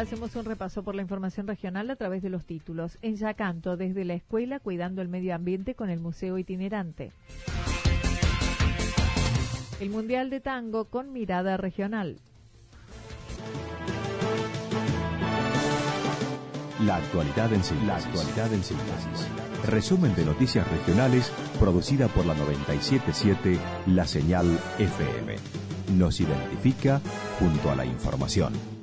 Hacemos un repaso por la información regional a través de los títulos. En Yacanto, desde la escuela, cuidando el medio ambiente con el Museo Itinerante. El Mundial de Tango con mirada regional. La actualidad en síntesis. Resumen de noticias regionales producida por la 977 La Señal FM. Nos identifica junto a la información.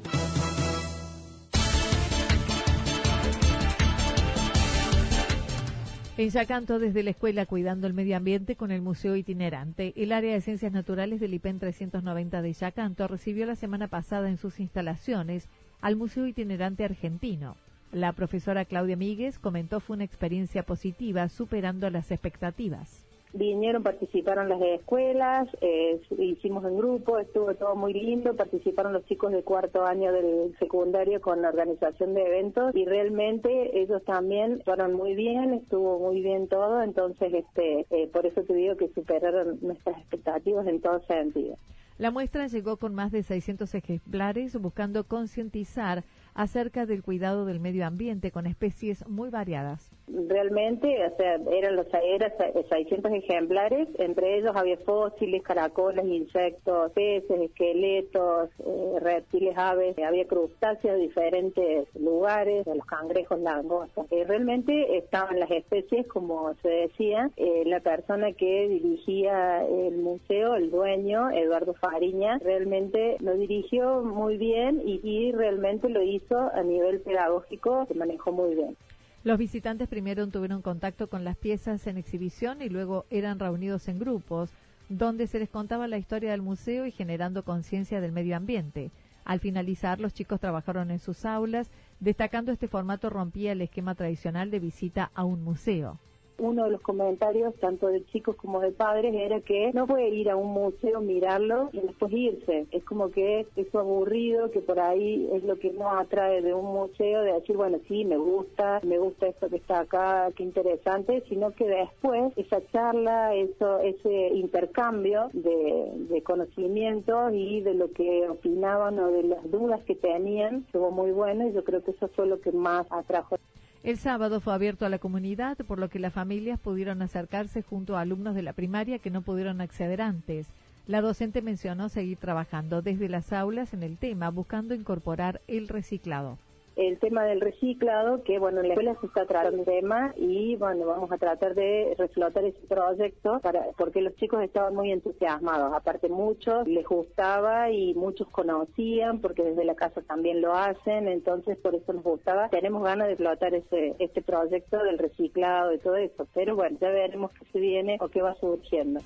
En Yacanto, desde la escuela Cuidando el Medio Ambiente con el Museo Itinerante, el área de Ciencias Naturales del IPEN 390 de Yacanto recibió la semana pasada en sus instalaciones al Museo Itinerante Argentino. La profesora Claudia Míguez comentó fue una experiencia positiva, superando las expectativas vinieron, participaron las escuelas, eh, hicimos en grupo, estuvo todo muy lindo, participaron los chicos de cuarto año del secundario con la organización de eventos y realmente ellos también fueron muy bien, estuvo muy bien todo, entonces este eh, por eso te digo que superaron nuestras expectativas en todo sentido. La muestra llegó con más de 600 ejemplares buscando concientizar acerca del cuidado del medio ambiente con especies muy variadas. Realmente, o sea, eran los eran 600 ejemplares, entre ellos había fósiles, caracoles, insectos, peces, esqueletos, eh, reptiles, aves, había crustáceos de diferentes lugares, los cangrejos, langostas. Eh, realmente estaban las especies, como se decía, eh, la persona que dirigía el museo, el dueño, Eduardo Fariña, realmente lo dirigió muy bien y, y realmente lo hizo a nivel pedagógico se manejó muy bien. Los visitantes primero tuvieron contacto con las piezas en exhibición y luego eran reunidos en grupos donde se les contaba la historia del museo y generando conciencia del medio ambiente. Al finalizar, los chicos trabajaron en sus aulas, destacando este formato rompía el esquema tradicional de visita a un museo uno de los comentarios, tanto de chicos como de padres, era que no puede ir a un museo, mirarlo y después irse. Es como que es aburrido, que por ahí es lo que nos atrae de un museo, de decir, bueno, sí, me gusta, me gusta esto que está acá, qué interesante, sino que después esa charla, eso, ese intercambio de, de conocimientos y de lo que opinaban o de las dudas que tenían, estuvo muy bueno y yo creo que eso fue lo que más atrajo. El sábado fue abierto a la comunidad, por lo que las familias pudieron acercarse junto a alumnos de la primaria que no pudieron acceder antes. La docente mencionó seguir trabajando desde las aulas en el tema, buscando incorporar el reciclado el tema del reciclado, que bueno, en la escuela se está tratando el tema y bueno, vamos a tratar de reflotar ese proyecto para, porque los chicos estaban muy entusiasmados, aparte muchos les gustaba y muchos conocían porque desde la casa también lo hacen, entonces por eso nos gustaba. Tenemos ganas de explotar ese, este proyecto del reciclado y todo eso, pero bueno, ya veremos qué se viene o qué va surgiendo.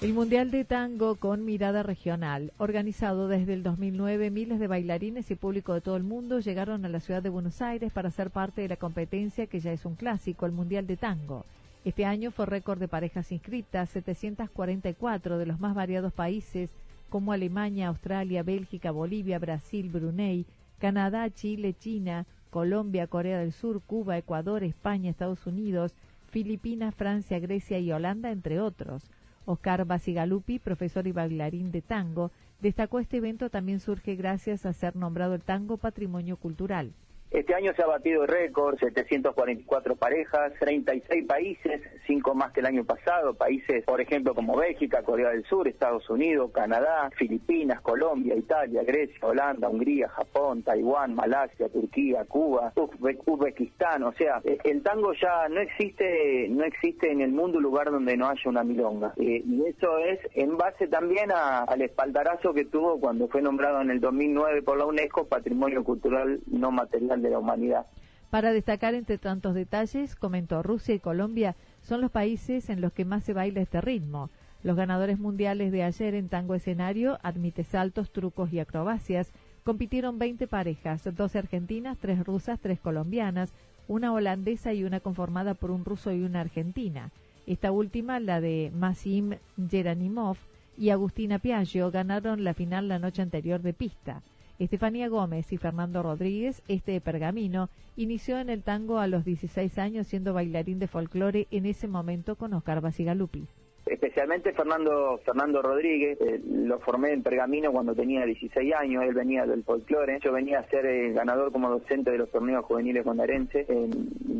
El Mundial de Tango con mirada regional, organizado desde el 2009, miles de bailarines y público de todo el mundo llegaron a la ciudad de Buenos Aires para ser parte de la competencia que ya es un clásico, el Mundial de Tango. Este año fue récord de parejas inscritas, 744 de los más variados países como Alemania, Australia, Bélgica, Bolivia, Brasil, Brunei, Canadá, Chile, China, Colombia, Corea del Sur, Cuba, Ecuador, España, Estados Unidos, Filipinas, Francia, Grecia y Holanda, entre otros. Oscar Basigalupi, profesor y bailarín de tango, destacó este evento también surge gracias a ser nombrado el tango patrimonio cultural. Este año se ha batido el récord, 744 parejas, 36 países, 5 más que el año pasado, países, por ejemplo, como Bélgica, Corea del Sur, Estados Unidos, Canadá, Filipinas, Colombia, Italia, Grecia, Holanda, Hungría, Japón, Taiwán, Malasia, Turquía, Cuba, Uzbekistán, o sea, eh, el tango ya no existe, no existe en el mundo un lugar donde no haya una milonga. Eh, y eso es en base también al espaldarazo que tuvo cuando fue nombrado en el 2009 por la UNESCO Patrimonio Cultural No Material de la humanidad. Para destacar entre tantos detalles, comentó Rusia y Colombia son los países en los que más se baila este ritmo. Los ganadores mundiales de ayer en tango escenario, admite saltos, trucos y acrobacias, compitieron 20 parejas, dos argentinas, tres rusas, tres colombianas, una holandesa y una conformada por un ruso y una argentina. Esta última, la de Masim Geranimov y Agustina Piaggio, ganaron la final la noche anterior de pista. Estefanía Gómez y Fernando Rodríguez, este de Pergamino, inició en el tango a los 16 años siendo bailarín de folclore en ese momento con Oscar Basigalupi especialmente Fernando Fernando Rodríguez, eh, lo formé en Pergamino cuando tenía 16 años, él venía del folclore, yo venía a ser el ganador como docente de los torneos juveniles bonaerenses en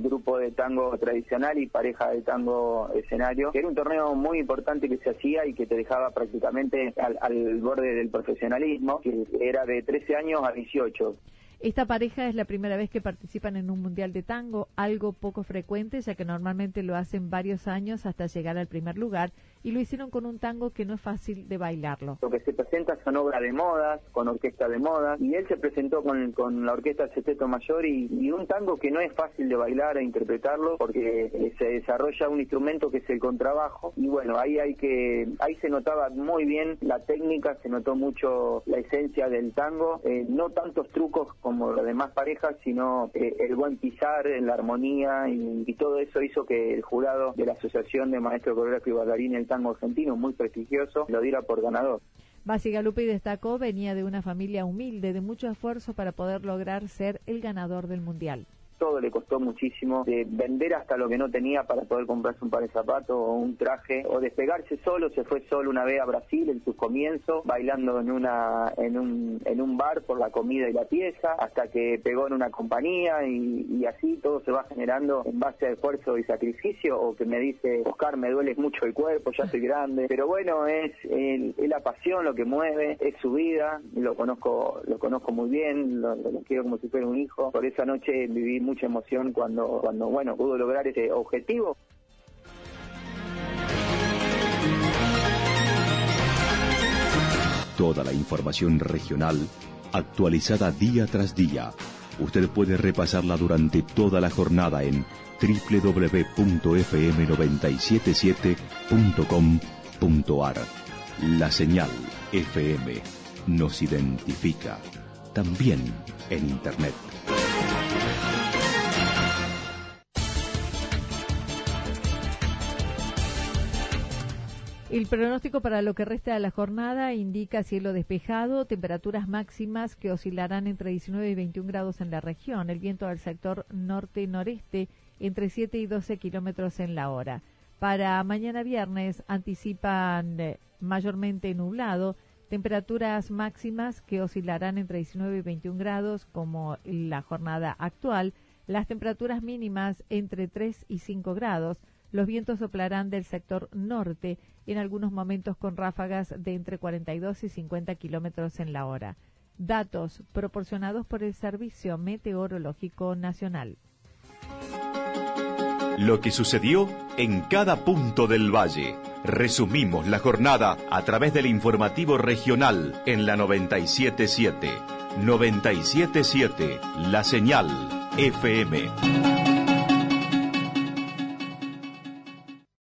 grupo de tango tradicional y pareja de tango escenario, que era un torneo muy importante que se hacía y que te dejaba prácticamente al, al borde del profesionalismo, que era de 13 años a 18. Esta pareja es la primera vez que participan en un mundial de tango, algo poco frecuente ya que normalmente lo hacen varios años hasta llegar al primer lugar y lo hicieron con un tango que no es fácil de bailarlo. Lo que se presenta son obras de modas, con orquesta de modas, y él se presentó con, con la orquesta del Sexteto Mayor y, un tango que no es fácil de bailar e interpretarlo porque eh, se desarrolla un instrumento que es el contrabajo y bueno, ahí hay que, ahí se notaba muy bien la técnica, se notó mucho la esencia del tango, eh, no tantos trucos como las demás parejas, sino eh, el buen pisar, la armonía y, todo eso hizo que el jurado de la Asociación de Maestros Coreógrafos y Bailarines tango argentino muy prestigioso, lo diera por ganador. Basi Galupi destacó, venía de una familia humilde, de mucho esfuerzo para poder lograr ser el ganador del Mundial todo le costó muchísimo, de vender hasta lo que no tenía para poder comprarse un par de zapatos o un traje, o despegarse solo, se fue solo una vez a Brasil en sus comienzos, bailando en una en un, en un bar por la comida y la pieza, hasta que pegó en una compañía y, así todo se va generando en base a esfuerzo y sacrificio, o que me dice, Oscar, me duele mucho el cuerpo, ya soy grande, pero bueno, es, es la pasión lo que mueve, es su vida, lo conozco, lo conozco muy bien, lo, quiero como si fuera un hijo, por esa noche viví mucha emoción cuando, cuando bueno, pudo lograr ese objetivo. Toda la información regional actualizada día tras día. Usted puede repasarla durante toda la jornada en www.fm977.com.ar. La señal FM nos identifica también en Internet. El pronóstico para lo que resta de la jornada indica cielo despejado, temperaturas máximas que oscilarán entre 19 y 21 grados en la región, el viento del sector norte-noreste entre 7 y 12 kilómetros en la hora. Para mañana viernes anticipan eh, mayormente nublado, temperaturas máximas que oscilarán entre 19 y 21 grados como la jornada actual, las temperaturas mínimas entre 3 y 5 grados, los vientos soplarán del sector norte, en algunos momentos con ráfagas de entre 42 y 50 kilómetros en la hora. Datos proporcionados por el Servicio Meteorológico Nacional. Lo que sucedió en cada punto del valle. Resumimos la jornada a través del informativo regional en la 977. 977, la señal FM.